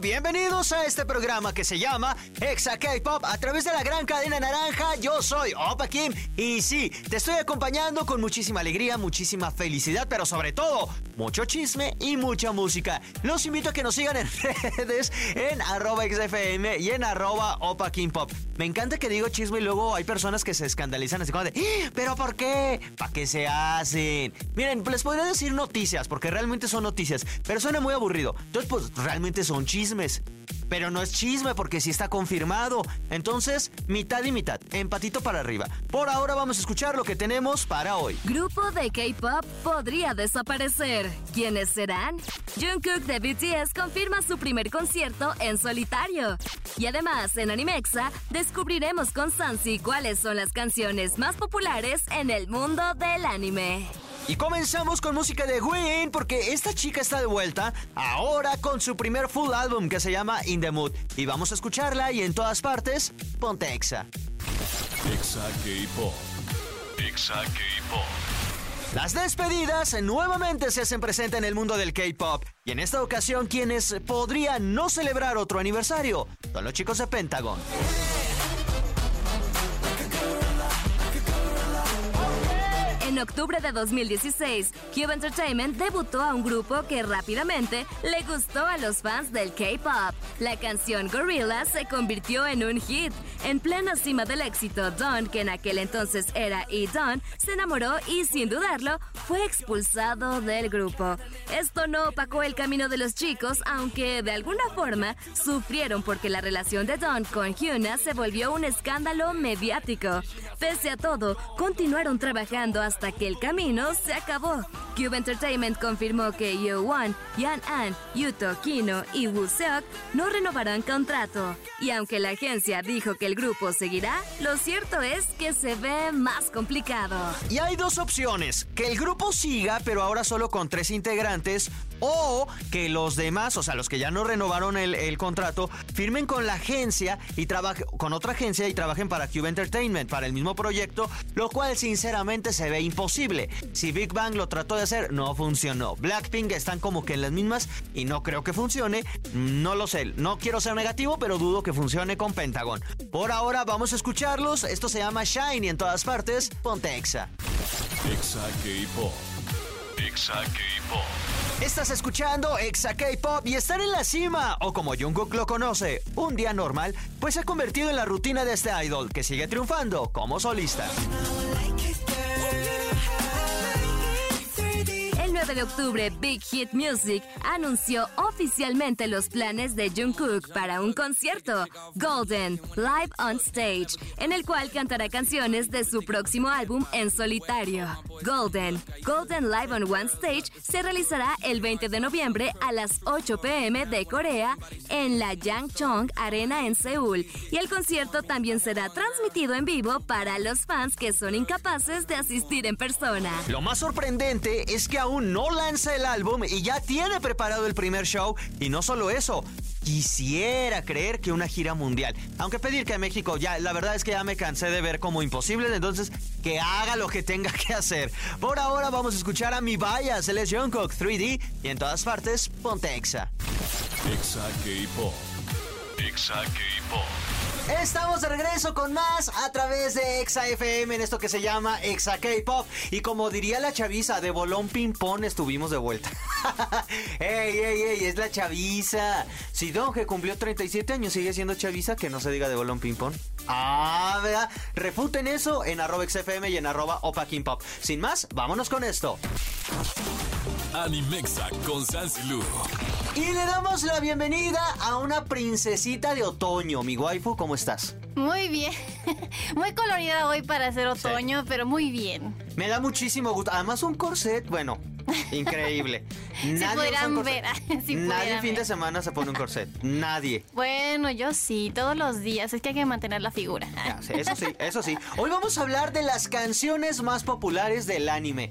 bienvenidos a este programa que se llama Exa K-Pop a través de la gran cadena naranja. Yo soy Opa Kim y sí, te estoy acompañando con muchísima alegría, muchísima felicidad, pero sobre todo mucho chisme y mucha música. Los invito a que nos sigan en redes en arroba XFM y en arroba Opa Kim Pop. Me encanta que digo chisme y luego hay personas que se escandalizan así como de, "¡Ah! ¿pero por qué? ¿Para qué se hacen? Miren, les podría decir noticias, porque realmente son noticias, pero suena muy aburrido. Entonces, pues realmente son chismes. Pero no es chisme porque sí está confirmado. Entonces, mitad y mitad, empatito para arriba. Por ahora vamos a escuchar lo que tenemos para hoy. Grupo de K-pop podría desaparecer. ¿Quiénes serán? Jungkook de BTS confirma su primer concierto en solitario. Y además, en Animexa, descubriremos con Sansi cuáles son las canciones más populares en el mundo del anime. Y comenzamos con música de Gwen porque esta chica está de vuelta ahora con su primer full álbum que se llama In the Mood. Y vamos a escucharla y en todas partes, ponte Exa. Exa K-Pop. Exa K-Pop. Las despedidas nuevamente se hacen presente en el mundo del K-pop. Y en esta ocasión, quienes podrían no celebrar otro aniversario son los chicos de Pentagon. En octubre de 2016, Cube Entertainment debutó a un grupo que rápidamente le gustó a los fans del K-pop. La canción Gorilla se convirtió en un hit. En plena cima del éxito, Don, que en aquel entonces era E-Don, se enamoró y sin dudarlo fue expulsado del grupo. Esto no opacó el camino de los chicos, aunque de alguna forma sufrieron porque la relación de Don con Hyuna se volvió un escándalo mediático. Pese a todo, continuaron trabajando hasta que el camino se acabó. Cube Entertainment confirmó que Yo Won, Yan An, Yuto Kino y Woo Seok no renovarán contrato. Y aunque la agencia dijo que el grupo seguirá, lo cierto es que se ve más complicado. Y hay dos opciones, que el grupo siga, pero ahora solo con tres integrantes, o que los demás, o sea, los que ya no renovaron el, contrato, firmen con la agencia y trabajen con otra agencia y trabajen para Cube Entertainment, para el mismo proyecto, lo cual sinceramente se ve imposible. Si Big Bang lo trató de hacer, no funcionó. Blackpink están como que en las mismas y no creo que funcione. No lo sé, no quiero ser negativo, pero dudo que funcione con Pentagon. Por ahora vamos a escucharlos. Esto se llama Shine y en todas partes, ponte Exa. Exa K-Pop. Estás escuchando Exa K-Pop y estar en la cima, o como Jungkook lo conoce, un día normal, pues se ha convertido en la rutina de este idol que sigue triunfando como solista. El 9 de octubre, Big Hit Music anunció oficialmente los planes de Jungkook para un concierto, Golden, Live on Stage, en el cual cantará canciones de su próximo álbum en solitario. Golden, Golden Live on One Stage se realizará el 20 de noviembre a las 8 pm de Corea en la Yangchong Arena en Seúl, y el concierto también será transmitido en vivo para los fans que son incapaces de asistir en persona. Lo más sorprendente es que aún no lanza el álbum y ya tiene preparado el primer show. Y no solo eso, quisiera creer que una gira mundial. Aunque pedir que a México ya, la verdad es que ya me cansé de ver como imposible, entonces que haga lo que tenga que hacer. Por ahora vamos a escuchar a mi vaya, es Jungkook 3D y en todas partes, ponte Exa. Exa K-Pop. Exa K-Pop. Estamos de regreso con más a través de Exa FM en esto que se llama Exa K-Pop. Y como diría la chaviza, de bolón ping-pong estuvimos de vuelta. ¡Ey, ey, ey! Es la chaviza. Si que cumplió 37 años sigue siendo chaviza, que no se diga de bolón ping-pong. Ah, ¿verdad? Refuten eso en arroba XFM y en arroba Opa King Pop. Sin más, vámonos con esto. Animexa con Sansi Lu. Y le damos la bienvenida a una princesita de otoño. Mi waifu, ¿cómo estás? Muy bien. Muy colorida hoy para hacer otoño, pero muy bien. Me da muchísimo gusto. Además, un corset, bueno, increíble. Si usa pudieran ver, si Nadie pudieran fin de semana se pone un corset. Nadie. Bueno, yo sí, todos los días. Es que hay que mantener la figura. Ya, sí, Eso sí, eso sí. Hoy vamos a hablar de las canciones más populares del anime.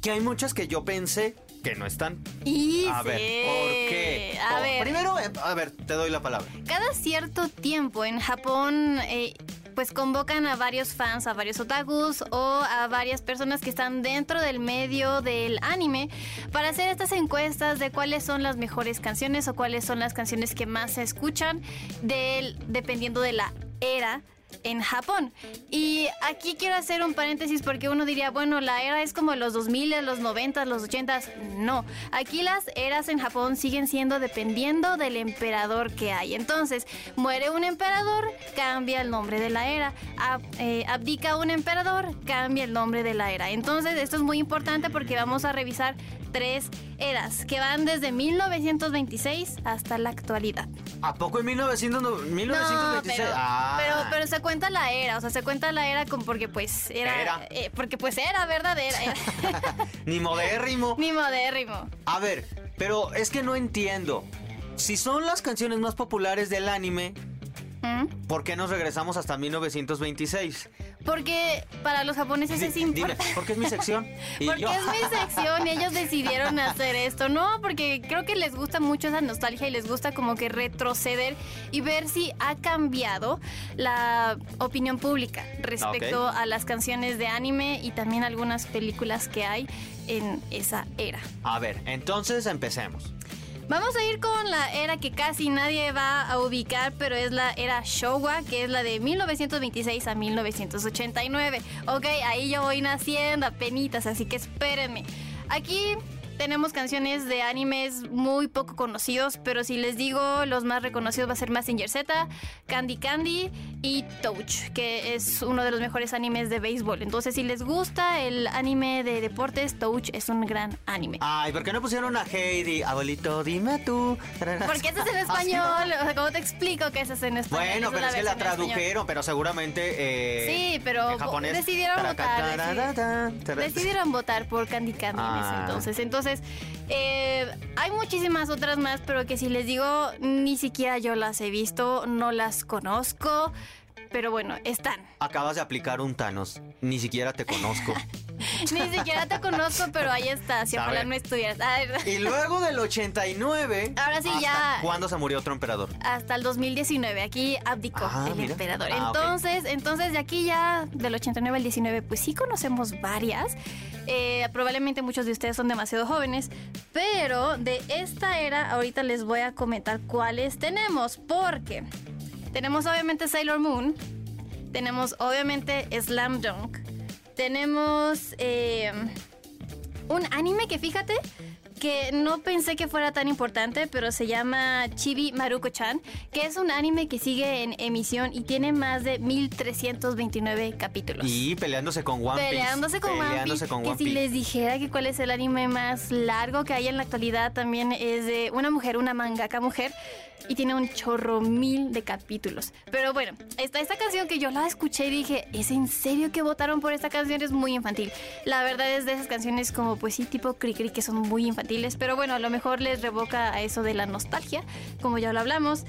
que hay muchas que yo pensé que no están. Y A ver, ¿por qué? A Oh, ver, Primero, eh, a ver, te doy la palabra. cada cierto tiempo en Japón, eh, pues convocan a varios fans, a varios otakus o a varias personas que están dentro del medio del anime para hacer estas encuestas de cuáles son las mejores canciones o cuáles son las canciones que más se escuchan del, dependiendo de la era en Japón. Y aquí quiero hacer un paréntesis porque uno diría, bueno, la era es como los 2000, los 90, los 80. No, aquí las eras en Japón siguen siendo dependiendo del emperador que hay. Entonces, muere un emperador, cambia el nombre de la era. Ab- eh, abdica un emperador, cambia el nombre de la era. Entonces, esto es muy importante porque vamos a revisar tres eras que van desde 1926 hasta la actualidad. ¿A poco en 1900, no- 1926? No, pero, Ah. pero, pero se cuenta la era, o sea, se cuenta la era con porque pues era, Era. eh, porque pues era verdadera, era, Ni modérrimo. ni modérrimo. A ver, pero es que no entiendo. Si son las canciones más populares del anime, ¿Mm? ¿por qué nos regresamos hasta 1926? Porque para los japoneses es dime, importante. porque es mi sección. Y Porque yo- es mi sección y ellos decidieron hacer esto, ¿no? Porque creo que les gusta mucho esa nostalgia y les gusta como que retroceder y ver si ha cambiado la opinión pública respecto a las canciones de anime y también algunas películas que hay en esa era. A ver, entonces empecemos. Vamos a ir con la era que casi nadie va a ubicar, pero es la era Showa, que es la de 1926 a 1989. Ok, ahí yo voy naciendo, penitas, así que espérenme. Aquí tenemos canciones de animes muy poco conocidos, pero si les digo los más reconocidos va a ser Mazinger Z, Candy Candy y Touch, que es uno de los mejores animes de béisbol. Entonces, si les gusta el anime de deportes, Touch es un gran anime. Ay, ¿por qué no pusieron a Heidi? Abuelito, dime tú. Porque eso es en español. O sea, ¿cómo te explico que eso es en español? Bueno, pero es que la tradujeron, pero seguramente. eh, Sí, pero decidieron votar, Decidieron votar por Candy Candy en ese Ah. entonces. Entonces, eh, hay muchísimas otras más, pero que si les digo, ni siquiera yo las he visto, no las conozco. Pero bueno, están. Acabas de aplicar un Thanos. Ni siquiera te conozco. Ni siquiera te conozco, pero ahí está. Si ojalá no estuvieras. Y luego del 89. Ahora sí, ¿hasta ya- ¿Cuándo se murió otro emperador? hasta el 2019. Aquí abdicó Ah, el mira. emperador. Ah, entonces, entonces de aquí ya del 89 al 19, pues sí conocemos varias. Eh, probablemente muchos de ustedes son demasiado jóvenes, pero de esta era ahorita les voy a comentar cuáles tenemos, porque tenemos obviamente Sailor Moon, tenemos obviamente Slam Dunk, tenemos eh, un anime que fíjate que no pensé que fuera tan importante, pero se llama Chibi Maruko-chan, que es un anime que sigue en emisión y tiene más de 1329 capítulos. Y peleándose con One Piece. Peleándose con One Peleándose Piece, con que One si les dijera que cuál es el anime más largo que hay en la actualidad, también es de una mujer, una mangaka mujer, y tiene un chorro mil de capítulos. Pero bueno, está esta canción que yo la escuché y dije, ¿es en serio que votaron por esta canción? Es muy infantil. La verdad es de esas canciones como, pues sí, tipo cri cri que son muy infantiles, pero bueno, a lo mejor les revoca a eso de la nostalgia, como ya lo hablamos.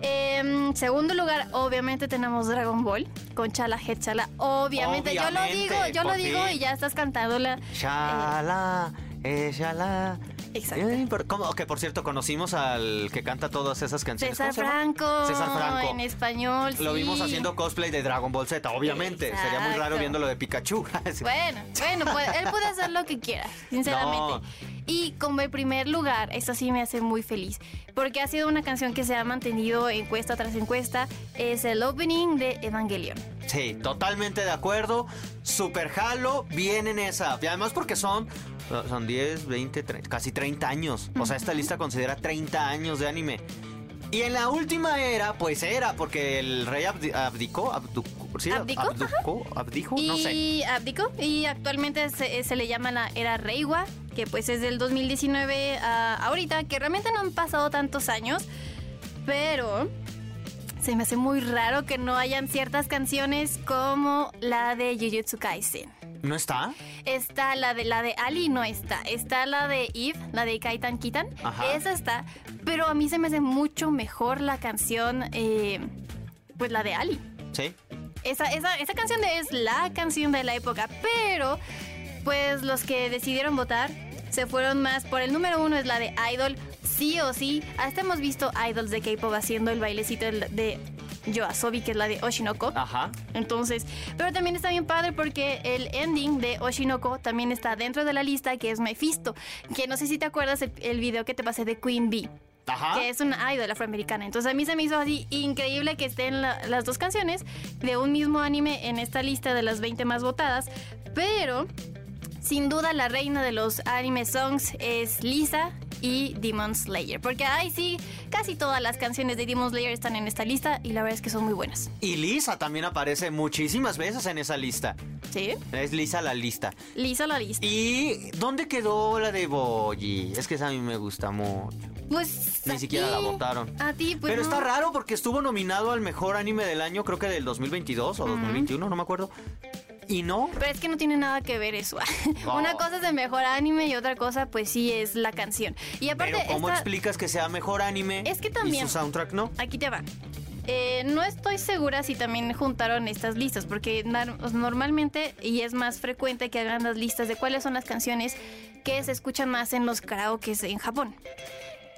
En segundo lugar, obviamente tenemos Dragon Ball con Chala Head Chala. Obviamente, yo lo digo, yo lo digo y ya estás cantándola. Shala, eh, shala. Exacto. Eh, ¿cómo? Que por cierto, conocimos al que canta todas esas canciones. César. Franco. César Franco. En español. Lo sí. vimos haciendo cosplay de Dragon Ball Z, obviamente. Sería muy raro Exacto. viéndolo de Pikachu. Bueno, bueno, puede- él puede hacer lo que quiera, sinceramente. No. Y como el primer lugar, esto sí me hace muy feliz, porque ha sido una canción que se ha mantenido encuesta tras encuesta, es el opening de Evangelion. Sí, totalmente de acuerdo. Super Halo, viene en esa. Y además porque son, son 10, 20, 30, casi 30 años. O sea, esta lista considera 30 años de anime. Y en la última era, pues era, porque el rey abdi- abdicó, abducó, ¿sí? ¿Abdicó? abducó, abdijo, no sé. Y abdicó, y actualmente se, se le llama la era Reiwa, que pues es del 2019 a ahorita, que realmente no han pasado tantos años, pero se me hace muy raro que no hayan ciertas canciones como la de Jujutsu Kaisen. ¿No está? Está la de la de Ali, no está. Está la de Eve, la de Kaitan Kitan. Ajá. Esa está. Pero a mí se me hace mucho mejor la canción, eh, pues la de Ali. Sí. Esa, esa, esa canción es la canción de la época, pero pues los que decidieron votar se fueron más por el número uno es la de Idol, sí o sí. Hasta hemos visto idols de K-pop haciendo el bailecito de Yoasobi, que es la de Oshinoko. Ajá. Entonces, pero también está bien padre porque el ending de Oshinoko también está dentro de la lista, que es Mephisto. Que no sé si te acuerdas el, el video que te pasé de Queen Bee. Ajá. Que es una idol afroamericana. Entonces a mí se me hizo así increíble que estén la- las dos canciones de un mismo anime en esta lista de las 20 más votadas. Pero, sin duda, la reina de los anime songs es Lisa y Demon Slayer. Porque ahí sí, casi todas las canciones de Demon Slayer están en esta lista y la verdad es que son muy buenas. Y Lisa también aparece muchísimas veces en esa lista. ¿Sí? Es Lisa la lista. Lisa la lista. ¿Y dónde quedó la de Boyi? Es que esa a mí me gusta mucho. Pues. Ni siquiera ti- la votaron. A ti, pues. Pero no. está raro porque estuvo nominado al mejor anime del año, creo que del 2022 o 2021, no me acuerdo. Y no. Pero es que no tiene nada que ver eso. Una cosa es el mejor anime y otra cosa, pues sí, es la canción. Y aparte, Pero ¿cómo esta- explicas que sea mejor anime Es que y también- su soundtrack no? Aquí te va. Eh, no estoy segura si también juntaron estas listas, porque normalmente, y es más frecuente que hagan las listas de cuáles son las canciones que se escuchan más en los karaokes en Japón.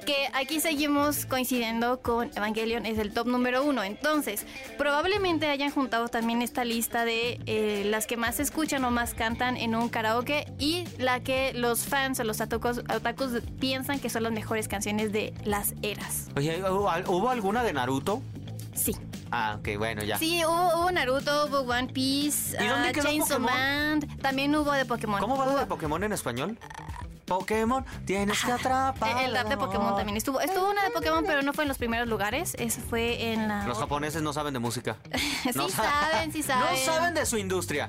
Que aquí seguimos coincidiendo con Evangelion, es el top número uno. Entonces, probablemente hayan juntado también esta lista de eh, las que más escuchan o más cantan en un karaoke y la que los fans o los otakus, otakus piensan que son las mejores canciones de las eras. Oye, ¿hubo, alguna de Naruto? Sí. Ah, ok, bueno, ya. Sí, hubo, hubo Naruto, hubo One Piece, ¿Y dónde quedó Chainsaw? Man, también hubo de Pokémon. ¿Cómo va lo de Pokémon en español? Pokémon, tienes que atrapar. Eh, El rap de Pokémon también estuvo. Estuvo una de Pokémon, pero no fue en los primeros lugares. Eso fue en la. Los japoneses no saben de música. sí No saben, sí saben. No saben de su industria.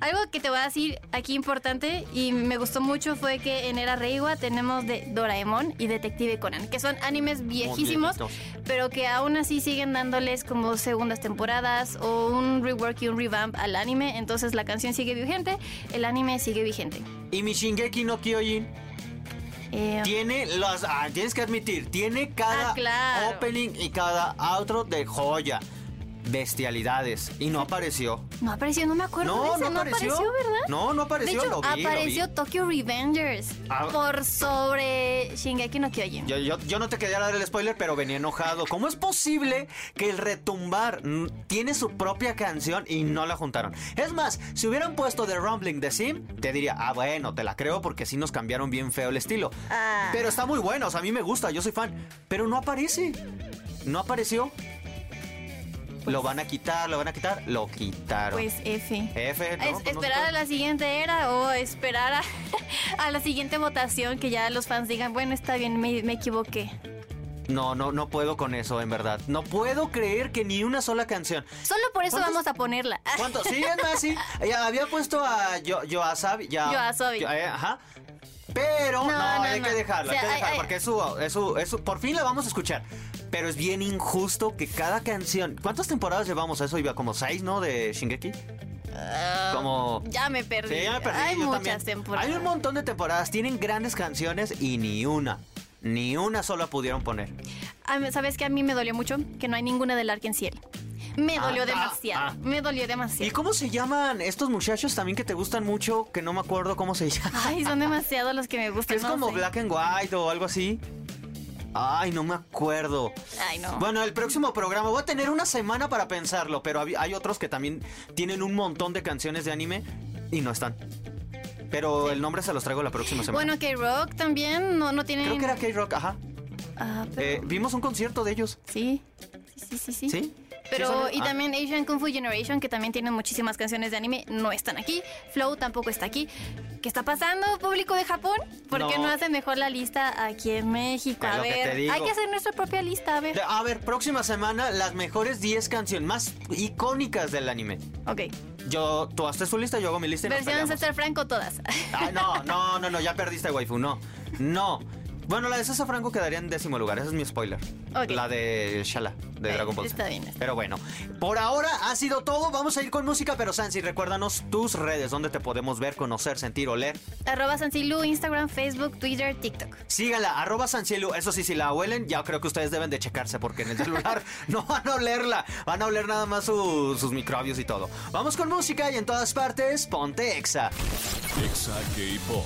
Algo que te voy a decir aquí importante y me gustó mucho fue que en Era Reiwa tenemos de Doraemon y Detective Conan, que son animes viejísimos, pero que aún así siguen dándoles como segundas temporadas o un rework y un revamp al anime. Entonces la canción sigue vigente, el anime sigue vigente. Y mi Shingeki no Kyojin Eh, tiene las. Ah, tienes que admitir, tiene cada Ah, claro. opening y cada outro de joya. Bestialidades. Y no apareció. no apareció, no me acuerdo No, de ese, no no apareció. ¿verdad? No, no apareció, De hecho, lo vi, lo apareció vi. Tokyo Revengers Ah. por sobre Shingeki no Kyojin. Yo, yo- yo no te quería dar el spoiler, pero venía enojado. ¿Cómo es posible que el retumbar tiene su propia canción y no la juntaron? Es más, si hubieran puesto The Rumbling de Sim, te diría, ah, bueno, te la creo porque sí nos cambiaron bien feo el estilo. Ah. Pero está muy bueno, o sea, a mí me gusta, yo soy fan. Pero no aparece. No apareció. Lo van a quitar, lo van a quitar, lo quitaron. Pues F. F, ¿no? Es- Pues no esperar a la siguiente era o esperar a, a la siguiente votación que ya los fans digan, bueno, está bien, me, me equivoqué. No, no, no puedo con eso, en verdad. No puedo creer que ni una sola canción. Solo por eso ¿Cuántos- vamos a ponerla. ¿Cuánto? Sí, es más, sí. Ya había puesto a Yo, Yoasabi. Ya, Yoasobi. Yo- eh, ajá. Pero no, No, no, hay no. que dejarlo, O sea, hay que hay- porque es su, es su- es su- por fin la vamos a escuchar. Pero es bien injusto que cada canción. ¿Cuántas temporadas llevamos a eso? Iba como seis, ¿no? De Shingeki. Como. Ya me perdí. Sí, ya me perdí. Hay yo muchas también. temporadas. Hay un montón de temporadas. Tienen grandes canciones y ni una. Ni una sola pudieron poner. ¿Sabes que A mí me dolió mucho que no hay ninguna del Arkenciel. Me Ah, dolió ah, demasiado. ah. Me dolió ¿Y demasiado. cómo se llaman estos muchachos también que te gustan mucho? Que no me acuerdo cómo se llaman. Ay, son demasiados los que me gustan. Es no como sé. Black and White o algo así. Ay, no me acuerdo. Ay, no. Bueno, el próximo programa voy a tener una semana para pensarlo, pero hay otros que también tienen un montón de canciones de anime y no están. Pero el nombre se los traigo la próxima semana. Bueno, K-Rock también no, no tiene. Creo que era K-Rock, ajá. Ah, pero- Eh, vimos un concierto de ellos. Sí. Sí, sí, sí. sí. ¿Sí? Pero, ¿Sí son- y ah. también Asian Kung Fu Generation, que también tienen muchísimas canciones de anime, no están aquí. Flow tampoco está aquí. ¿Qué está pasando, público de Japón? ¿Por qué No. no hacen mejor la lista aquí en México? A que ver, digo. hay que hacer nuestra propia lista, a ver. A ver, próxima semana las mejores 10 canciones más icónicas del anime. Ok. Yo, tú haces tu lista, yo hago mi lista y Versión. César Franco todas. Ah, no, no, no, no, ya perdiste, waifu, no. No. Bueno, la de César Franco quedaría en décimo lugar. Ese es mi spoiler. Ok. La de Shala, de Dragon Ball. Z. está bien, está Pero bueno, por ahora ha sido todo. Vamos a ir con música, pero Sansi, recuérdanos tus redes, donde te podemos ver, conocer, sentir, oler. Arroba Sancilu, Instagram, Facebook, Twitter, TikTok. Síganla, arroba Sancielu. Eso sí, si la huelen, ya creo que ustedes deben de checarse, porque en el celular no van a olerla. Van a oler nada más su- sus microbios y todo. Vamos con música y en todas partes, ponte Exa. Exa K-Pop.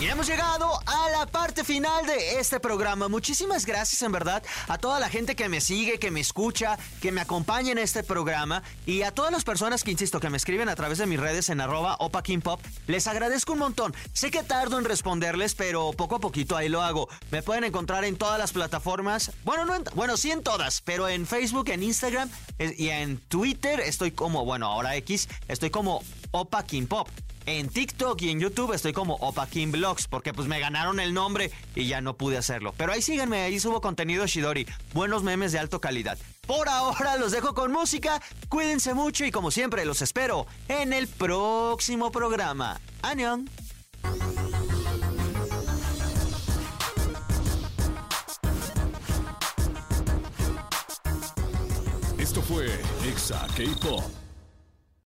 Y hemos llegado a la parte final de este programa. Muchísimas gracias en verdad a toda la gente que me sigue, que me escucha, que me acompaña en este programa y a todas las personas que, insisto, que me escriben a través de mis redes en arroba Opa King Pop. Les agradezco un montón. Sé que tardo en responderles, pero poco a poquito ahí lo hago. Me pueden encontrar en todas las plataformas. Bueno, no en- bueno, sí en todas, pero en Facebook, en Instagram eh, y en Twitter estoy como, bueno, ahora X, estoy como Opa King Pop. En TikTok y en YouTube estoy como Opa King Vlogs, porque pues me ganaron el nombre y ya no pude hacerlo. Pero ahí síganme, ahí subo contenido Shidori, buenos memes de alta calidad. Por ahora los dejo con música, cuídense mucho y como siempre los espero en el próximo programa. ¡Añón! Esto fue Exa K-Pop.